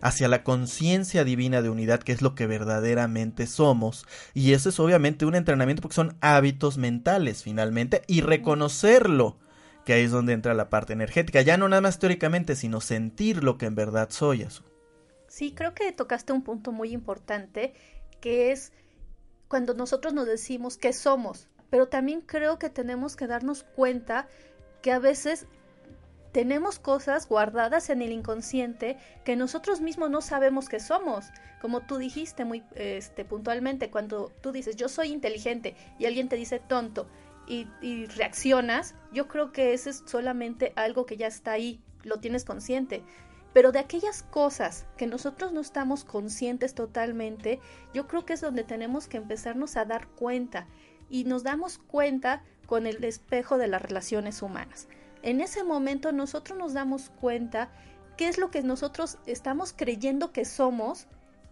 hacia la conciencia divina de unidad, que es lo que verdaderamente somos. Y eso es obviamente un entrenamiento porque son hábitos mentales finalmente, y reconocerlo, que ahí es donde entra la parte energética, ya no nada más teóricamente, sino sentir lo que en verdad soy. Eso. Sí, creo que tocaste un punto muy importante, que es cuando nosotros nos decimos que somos, pero también creo que tenemos que darnos cuenta que a veces tenemos cosas guardadas en el inconsciente que nosotros mismos no sabemos que somos. Como tú dijiste muy este, puntualmente, cuando tú dices yo soy inteligente y alguien te dice tonto y, y reaccionas, yo creo que eso es solamente algo que ya está ahí, lo tienes consciente. Pero de aquellas cosas que nosotros no estamos conscientes totalmente, yo creo que es donde tenemos que empezarnos a dar cuenta. Y nos damos cuenta con el espejo de las relaciones humanas. en ese momento nosotros nos damos cuenta qué es lo que nosotros estamos creyendo que somos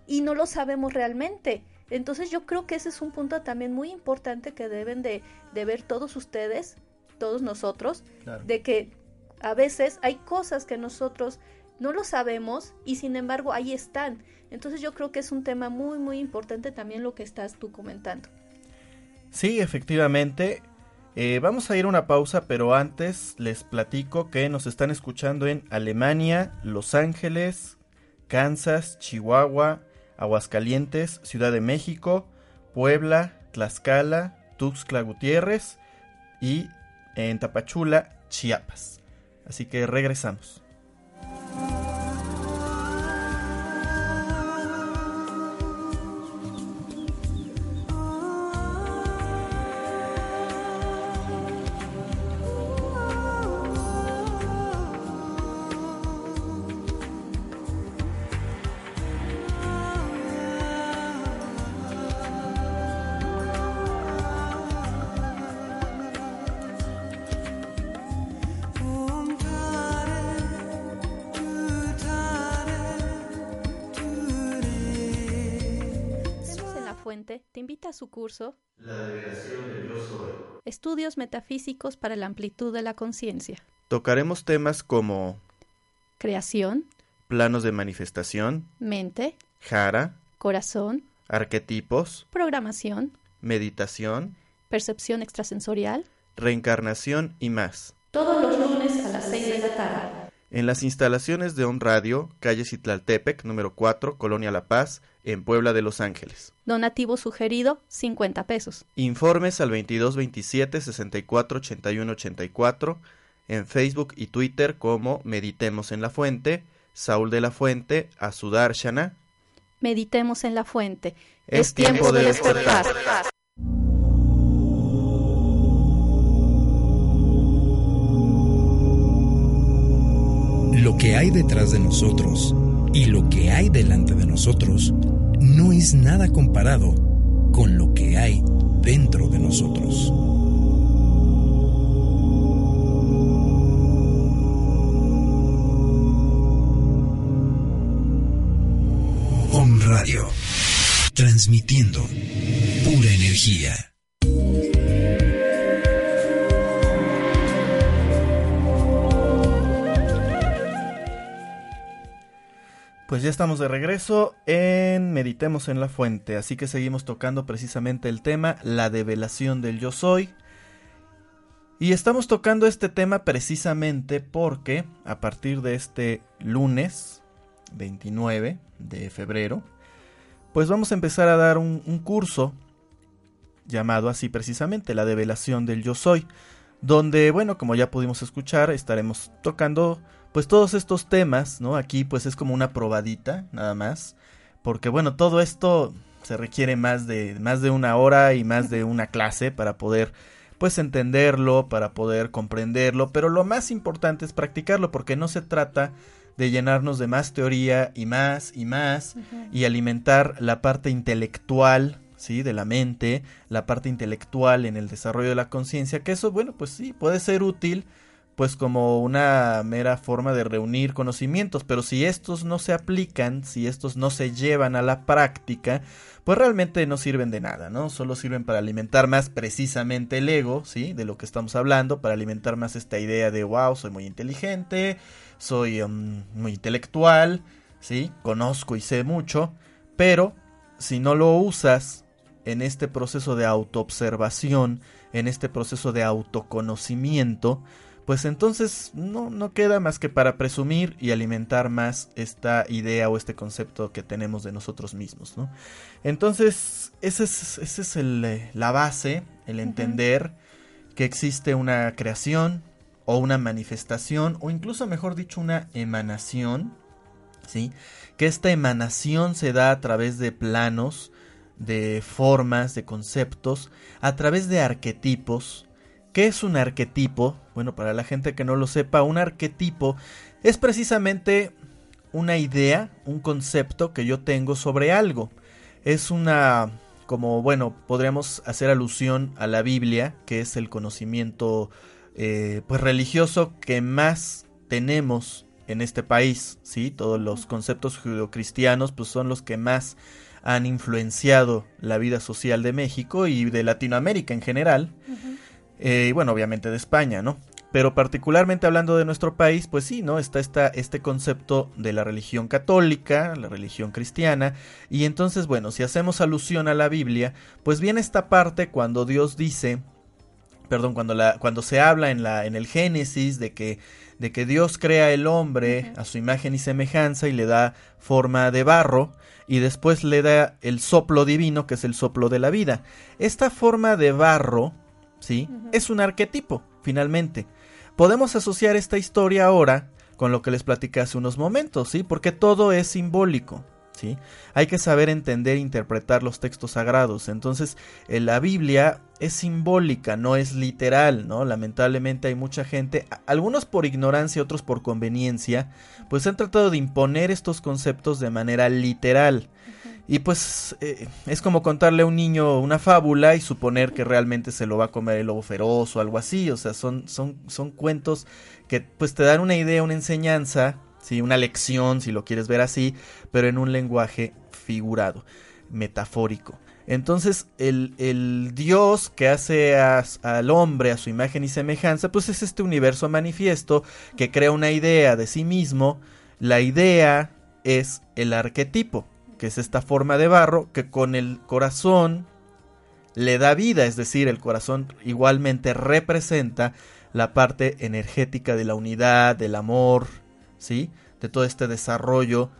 y no lo sabemos realmente. Entonces yo creo que ese es un punto también muy importante que deben de, de ver todos ustedes, todos nosotros, de que a veces hay cosas que nosotros no lo sabemos y sin embargo ahí están. Entonces yo creo que es un tema muy muy importante también lo que estás tú comentando. Sí, efectivamente. Eh, vamos a ir a una pausa, pero antes les platico que nos están escuchando en Alemania, Los Ángeles, Kansas, Chihuahua, Aguascalientes, Ciudad de México, Puebla, Tlaxcala, Tuxtla Gutiérrez y en Tapachula, Chiapas. Así que regresamos. Estudios Metafísicos para la Amplitud de la Conciencia. Tocaremos temas como creación, planos de manifestación, mente, jara, corazón, arquetipos, programación, meditación, percepción extrasensorial, reencarnación y más. Todos los lunes a las 6 de la tarde. En las instalaciones de On Radio, calle Citlaltepec, número 4, Colonia La Paz, en Puebla de Los Ángeles. Donativo sugerido, 50 pesos. Informes al 2227 64 81 84, en Facebook y Twitter como Meditemos en la Fuente, Saúl de la Fuente, Shana. Meditemos en la Fuente. Es, tiempo, de despertar. Lo que hay detrás de nosotros y lo que hay delante de nosotros no es nada comparado con lo que hay dentro de nosotros. Om Radio, transmitiendo pura energía. Pues ya estamos de regreso en Meditemos en la Fuente, así que seguimos tocando precisamente el tema, la develación del yo soy. Y estamos tocando este tema precisamente porque a partir de este lunes 29 de febrero, pues vamos a empezar a dar un, un curso llamado así precisamente, la develación del yo soy, donde, bueno, como ya pudimos escuchar, estaremos tocando pues todos estos temas, ¿no? Aquí pues es como una probadita, nada más, porque bueno, todo esto se requiere más de más de una hora y más de una clase para poder pues entenderlo, para poder comprenderlo, pero lo más importante es practicarlo porque no se trata de llenarnos de más teoría y más y más y alimentar la parte intelectual, ¿sí? de la mente, la parte intelectual en el desarrollo de la conciencia, que eso bueno, pues sí, puede ser útil, pues como una mera forma de reunir conocimientos, pero si estos no se aplican, si estos no se llevan a la práctica, pues realmente no sirven de nada, ¿no? Solo sirven para alimentar más precisamente el ego, ¿sí? De lo que estamos hablando, para alimentar más esta idea de, wow, soy muy inteligente, soy um, muy intelectual, ¿sí? Conozco y sé mucho, pero si no lo usas en este proceso de autoobservación, en este proceso de autoconocimiento, pues entonces no, no queda más que para presumir y alimentar más esta idea o este concepto que tenemos de nosotros mismos, ¿no? Entonces, esa es, ese es el, eh, la base, el entender que existe una creación o una manifestación o incluso mejor dicho una emanación, ¿sí? Que esta emanación se da a través de planos, de formas, de conceptos, a través de arquetipos, ¿Qué es un arquetipo? Bueno, para la gente que no lo sepa, un arquetipo es precisamente una idea, un concepto que yo tengo sobre algo. Es una, como bueno, podríamos hacer alusión a la Biblia, que es el conocimiento eh, pues religioso que más tenemos en este país, ¿sí? Todos los conceptos judeocristianos pues son los que más han influenciado la vida social de México y de Latinoamérica en general. Eh, y bueno, obviamente de España, ¿no? Pero particularmente hablando de nuestro país, pues sí, ¿no? Está esta, este concepto de la religión católica, la religión cristiana, y entonces, bueno, si hacemos alusión a la Biblia, pues viene esta parte cuando Dios dice, perdón, cuando, la, cuando se habla en, la, en el Génesis de que, de que Dios crea el hombre a su imagen y semejanza y le da forma de barro, y después le da el soplo divino, que es el soplo de la vida. Esta forma de barro, ¿sí? Es un arquetipo, finalmente. Podemos asociar esta historia ahora con lo que les platicé hace unos momentos, ¿sí? Porque todo es simbólico, ¿sí? Hay que saber entender e interpretar los textos sagrados. Entonces, eh, la Biblia es simbólica, no es literal, ¿no? Lamentablemente hay mucha gente, algunos por ignorancia, otros por conveniencia, pues han tratado de imponer estos conceptos de manera literal. Y pues eh, es como contarle a un niño una fábula y suponer que realmente se lo va a comer el lobo feroz o algo así. O sea, son, son, son cuentos que pues te dan una idea, una enseñanza, ¿sí? una lección, si lo quieres ver así, pero en un lenguaje figurado, metafórico. Entonces, el, el Dios que hace al hombre a su imagen y semejanza, pues es este universo manifiesto que crea una idea de sí mismo. La idea es el arquetipo que es esta forma de barro que con el corazón le da vida, es decir, el corazón igualmente representa la parte energética de la unidad, del amor, ¿sí? De todo este desarrollo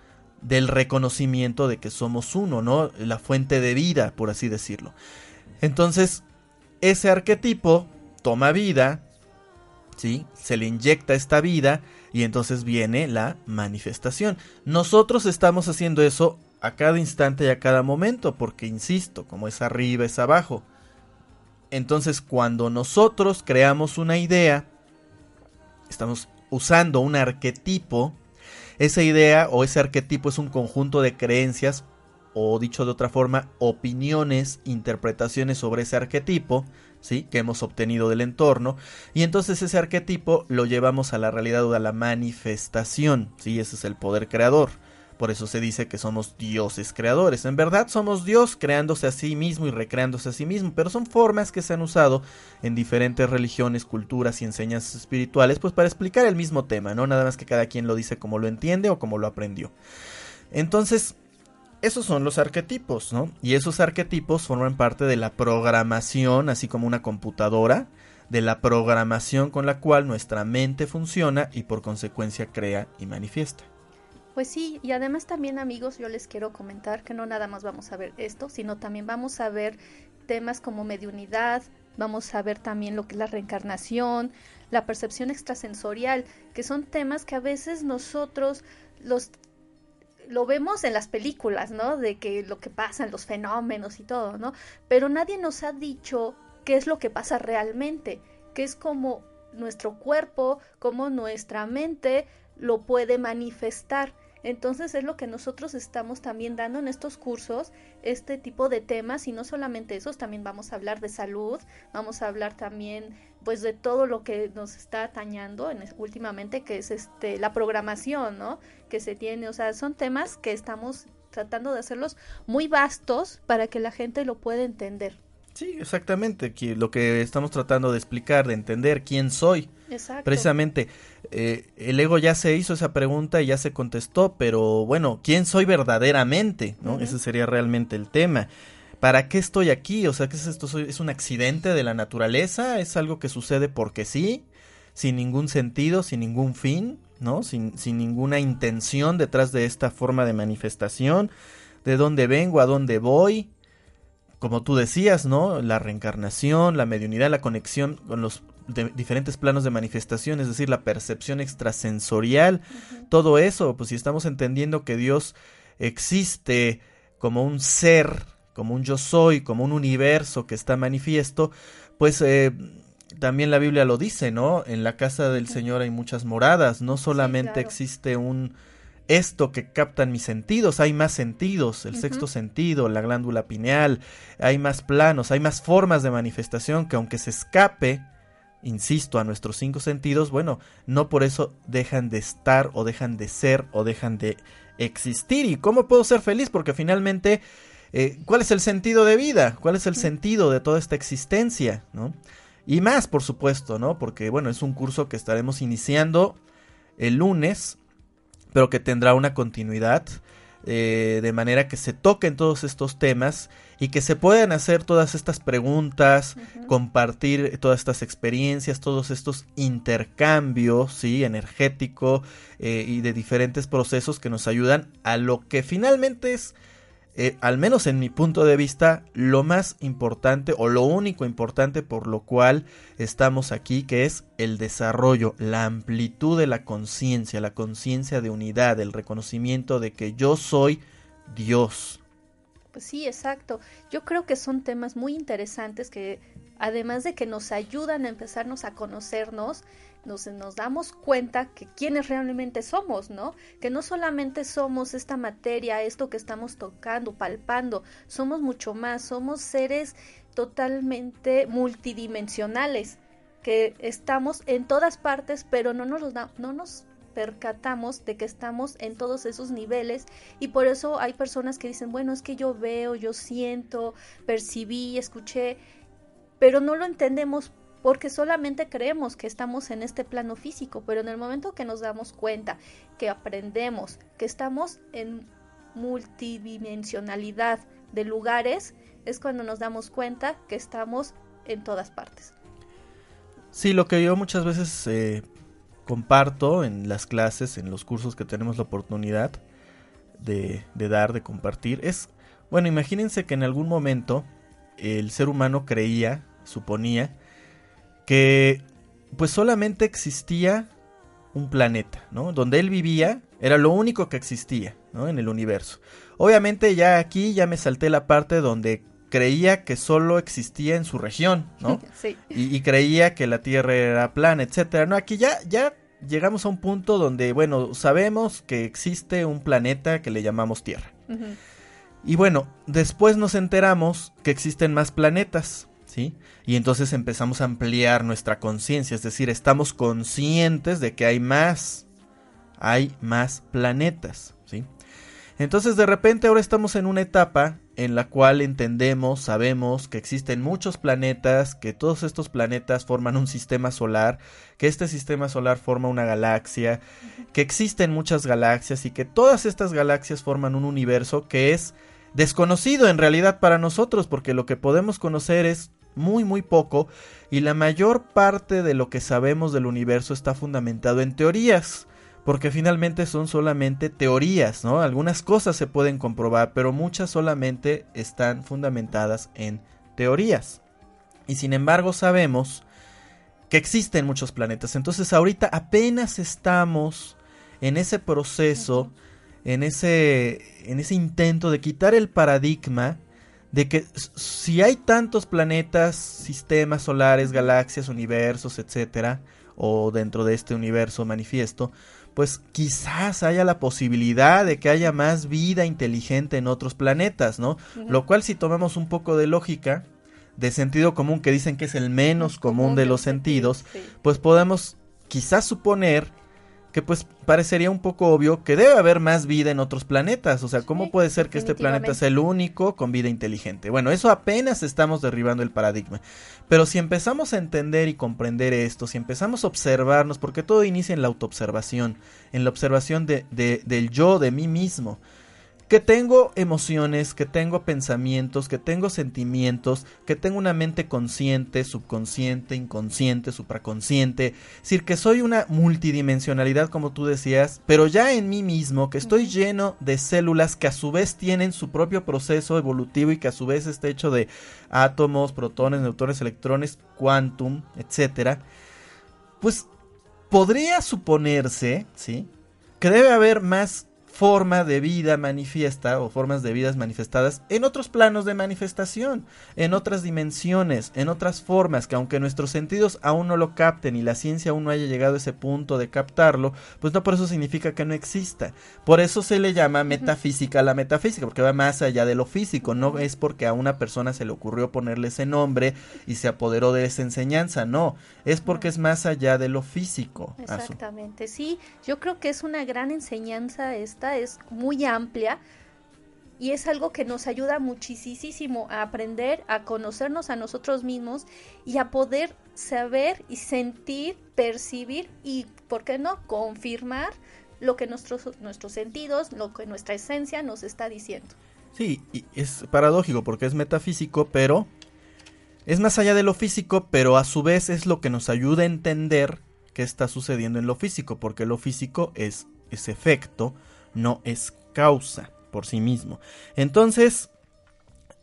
del reconocimiento de que somos uno, ¿no? La fuente de vida, por así decirlo. Entonces, ese arquetipo toma vida, ¿sí? Se le inyecta esta vida y entonces viene la manifestación. Nosotros estamos haciendo eso a cada instante y a cada momento, porque insisto, como es arriba es abajo. Entonces cuando nosotros creamos una idea, estamos usando un arquetipo, esa idea o ese arquetipo es un conjunto de creencias o dicho de otra forma, opiniones, interpretaciones sobre ese arquetipo, ¿sí? que hemos obtenido del entorno, y entonces ese arquetipo lo llevamos a la realidad o a la manifestación, ¿sí? ese es el poder creador. Por eso se dice que somos dioses creadores. En verdad somos Dios creándose a sí mismo y recreándose a sí mismo, pero son formas que se han usado en diferentes religiones, culturas y enseñanzas espirituales, pues para explicar el mismo tema, ¿no? Nada más que cada quien lo dice como lo entiende o como lo aprendió. Entonces, esos son los arquetipos, ¿no? Y esos arquetipos forman parte de la programación, así como una computadora, de la programación con la cual nuestra mente funciona y por consecuencia crea y manifiesta. Pues sí, y además también amigos, yo les quiero comentar que no nada más vamos a ver esto, sino también vamos a ver temas como mediunidad, vamos a ver también lo que es la reencarnación, la percepción extrasensorial, que son temas que a veces nosotros los lo vemos en las películas, ¿no? De que lo que pasa, los fenómenos y todo, ¿no? Pero nadie nos ha dicho qué es lo que pasa realmente, que es como nuestro cuerpo, como nuestra mente lo puede manifestar. Entonces es lo que nosotros estamos también dando en estos cursos, este tipo de temas y no solamente esos, también vamos a hablar de salud, vamos a hablar también pues de todo lo que nos está atañando en, últimamente que es este la programación, ¿no? Que se tiene, o sea, son temas que estamos tratando de hacerlos muy vastos para que la gente lo pueda entender. Sí, exactamente, lo que estamos tratando de explicar, de entender quién soy. Exacto. Precisamente, eh, el ego ya se hizo esa pregunta y ya se contestó, pero bueno, ¿quién soy verdaderamente? ¿no? Ese sería realmente el tema. ¿Para qué estoy aquí? O sea, ¿qué es esto? ¿Es un accidente de la naturaleza? ¿Es algo que sucede porque sí? Sin ningún sentido, sin ningún fin, ¿no? Sin, sin ninguna intención detrás de esta forma de manifestación. ¿De dónde vengo? ¿A dónde voy? Como tú decías, ¿no? La reencarnación, la mediunidad, la conexión con los diferentes planos de manifestación, es decir, la percepción extrasensorial, todo eso, pues si estamos entendiendo que Dios existe como un ser, como un yo soy, como un universo que está manifiesto, pues eh, también la Biblia lo dice, ¿no? En la casa del Señor hay muchas moradas, no solamente existe un esto que captan mis sentidos, hay más sentidos, el sexto sentido, la glándula pineal, hay más planos, hay más formas de manifestación que aunque se escape insisto, a nuestros cinco sentidos, bueno, no por eso dejan de estar o dejan de ser o dejan de existir. ¿Y cómo puedo ser feliz? Porque finalmente, eh, ¿cuál es el sentido de vida? ¿Cuál es el sentido de toda esta existencia? ¿no? Y más, por supuesto, ¿no? Porque, bueno, es un curso que estaremos iniciando el lunes, pero que tendrá una continuidad. Eh, de manera que se toquen todos estos temas y que se puedan hacer todas estas preguntas, compartir todas estas experiencias, todos estos intercambios, sí, energético eh, y de diferentes procesos que nos ayudan a lo que finalmente es eh, al menos en mi punto de vista, lo más importante o lo único importante por lo cual estamos aquí, que es el desarrollo, la amplitud de la conciencia, la conciencia de unidad, el reconocimiento de que yo soy Dios. Pues sí, exacto. Yo creo que son temas muy interesantes que además de que nos ayudan a empezarnos a conocernos, nos, damos cuenta que quiénes realmente somos, ¿no? Que no solamente somos esta materia, esto que estamos tocando, palpando, somos mucho más, somos seres totalmente multidimensionales, que estamos en todas partes, pero no nos, no nos percatamos de que estamos en todos esos niveles y por eso hay personas que dicen, bueno, es que yo veo, yo siento, percibí, escuché, pero no lo entendemos porque solamente creemos que estamos en este plano físico, pero en el momento que nos damos cuenta, que aprendemos, que estamos en multidimensionalidad de lugares, es cuando nos damos cuenta que estamos en todas partes. Sí, lo que yo muchas veces eh, comparto en las clases, en los cursos que tenemos la oportunidad de, de dar, de compartir, es, bueno, imagínense que en algún momento el ser humano creía, suponía, que pues solamente existía un planeta, ¿no? Donde él vivía era lo único que existía, ¿no? En el universo. Obviamente ya aquí ya me salté la parte donde creía que solo existía en su región, ¿no? Sí. Y, creía que la Tierra era plana, etcétera. No, aquí ya, ya llegamos a un punto donde, bueno, sabemos que existe un planeta que le llamamos Tierra. Y bueno, después nos enteramos que existen más planetas, ¿sí? Y entonces empezamos a ampliar nuestra conciencia, es decir, estamos conscientes de que hay más, hay más planetas, ¿sí? Entonces de repente ahora estamos en una etapa en la cual entendemos, sabemos que existen muchos planetas, que todos estos planetas forman un sistema solar, que este sistema solar forma una galaxia, que existen muchas galaxias y que todas estas galaxias forman un universo que es desconocido en realidad para nosotros, porque lo que podemos conocer es muy muy poco y la mayor parte de lo que sabemos del universo está fundamentado en teorías, porque finalmente son solamente teorías, ¿no? Algunas cosas se pueden comprobar, pero muchas solamente están fundamentadas en teorías. Y sin embargo sabemos que existen muchos planetas, entonces ahorita apenas estamos en ese proceso, en ese en ese intento de quitar el paradigma de que si hay tantos planetas, sistemas solares, galaxias, universos, etcétera, o dentro de este universo manifiesto, pues quizás haya la posibilidad de que haya más vida inteligente en otros planetas, ¿no? Lo cual si tomamos un poco de lógica, de sentido común que dicen que es el menos común de los sentidos, pues podemos quizás suponer que pues parecería un poco obvio que debe haber más vida en otros planetas. O sea, ¿cómo puede ser que este planeta sea el único con vida inteligente? Bueno, eso apenas estamos derribando el paradigma. Pero si empezamos a entender y comprender esto, si empezamos a observarnos, porque todo inicia en la autoobservación, en la observación de, de, del yo, de mí mismo que tengo emociones, que tengo pensamientos, que tengo sentimientos, que tengo una mente consciente, subconsciente, inconsciente, supraconsciente. Es decir, que soy una multidimensionalidad, como tú decías, pero ya en mí mismo, que estoy lleno de células que a su vez tienen su propio proceso evolutivo y que a su vez está hecho de átomos, protones, neutrones, electrones, quantum, etcétera. Pues podría suponerse, ¿sí? Que debe haber más forma de vida manifiesta o formas de vidas manifestadas en otros planos de manifestación, en otras dimensiones, en otras formas que aunque nuestros sentidos aún no lo capten y la ciencia aún no haya llegado a ese punto de captarlo, pues no por eso significa que no exista. Por eso se le llama metafísica a la metafísica, porque va más allá de lo físico, no es porque a una persona se le ocurrió ponerle ese nombre y se apoderó de esa enseñanza, no, es porque es más allá de lo físico. Exactamente, sí, yo creo que es una gran enseñanza esta es muy amplia y es algo que nos ayuda muchísimo a aprender, a conocernos a nosotros mismos y a poder saber y sentir, percibir y, ¿por qué no?, confirmar lo que nuestros, nuestros sentidos, lo que nuestra esencia nos está diciendo. Sí, y es paradójico porque es metafísico, pero es más allá de lo físico, pero a su vez es lo que nos ayuda a entender qué está sucediendo en lo físico, porque lo físico es ese efecto no es causa por sí mismo. Entonces,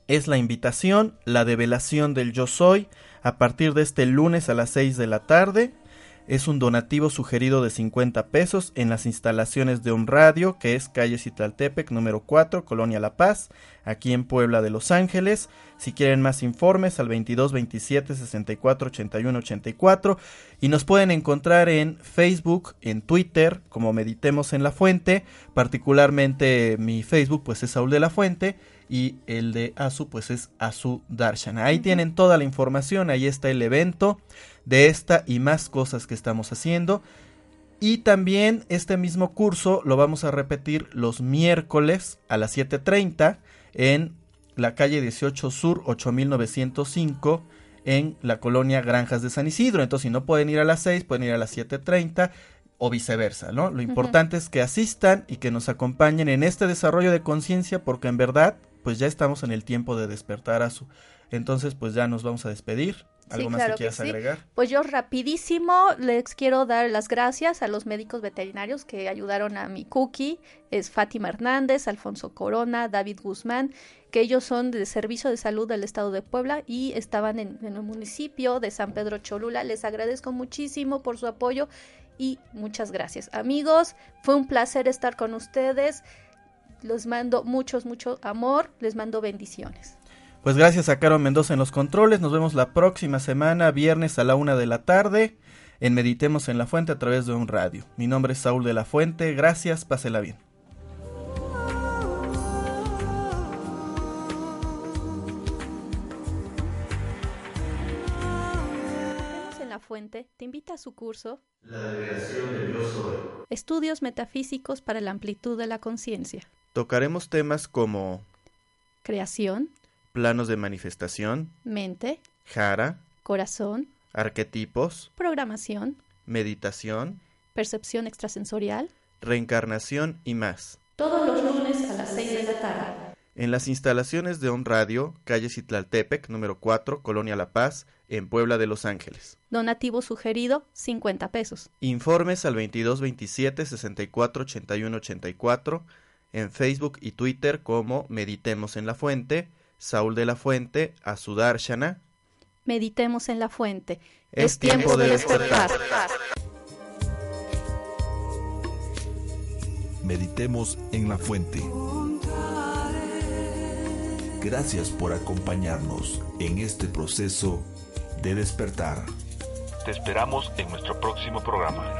es la invitación, la develación del yo soy, a partir de este lunes a las 6 de la tarde. Es un donativo sugerido de 50 pesos en las instalaciones de un radio, que es calle Citaltepec, número 4, Colonia La Paz, aquí en Puebla de Los Ángeles. Si quieren más informes, al 22 27 64 81 84. Y nos pueden encontrar en Facebook, en Twitter, como Meditemos en la Fuente. Particularmente mi Facebook, pues es Saúl de la Fuente y el de Asu pues es Asu Darshana. Ahí tienen toda la información, ahí está el evento de esta y más cosas que estamos haciendo. Y también este mismo curso lo vamos a repetir los miércoles a las 7.30 en la calle 18 Sur 8905 en la colonia Granjas de San Isidro. Entonces si no pueden ir a las 6, pueden ir a las 7.30 o viceversa, ¿no? Lo importante es que asistan y que nos acompañen en este desarrollo de conciencia porque en verdad pues ya estamos en el tiempo de despertar a su. Entonces pues ya nos vamos a despedir. ¿Algo más que quieras agregar? Pues yo rapidísimo les quiero dar las gracias a los médicos veterinarios que ayudaron a mi cookie, es Fátima Hernández, Alfonso Corona, David Guzmán, que ellos son de Servicio de Salud del Estado de Puebla y estaban en, en el municipio de San Pedro Cholula. Les agradezco muchísimo por su apoyo y muchas gracias. Amigos, fue un placer estar con ustedes. Les mando muchos, mucho amor, les mando bendiciones. Pues gracias a Caro Mendoza en los controles. Nos vemos la próxima semana, viernes a la una de la tarde, en Meditemos en la Fuente a través de un radio. Mi nombre es Saúl de la Fuente. Gracias, pásela bien. en la Fuente te invita a su curso La revelación del yo soy. Estudios Metafísicos para la Amplitud de la Conciencia. Tocaremos temas como Creación, planos de manifestación, mente, jara, corazón, arquetipos, programación, meditación, percepción extrasensorial. reencarnación y más. Todos los lunes a las 6 de la tarde. En las instalaciones de On Radio, calle Citlaltepec, número 4, Colonia La Paz, en Puebla de Los Ángeles. Donativo sugerido, 50 pesos. Informes al 2227 64 81 84 en Facebook y Twitter como Meditemos en la Fuente, Saúl de la Fuente, Azudar Shana. Meditemos en la fuente. Es tiempo de despertar. Meditemos en la fuente. Gracias por acompañarnos en este proceso de despertar. Te esperamos en nuestro próximo programa.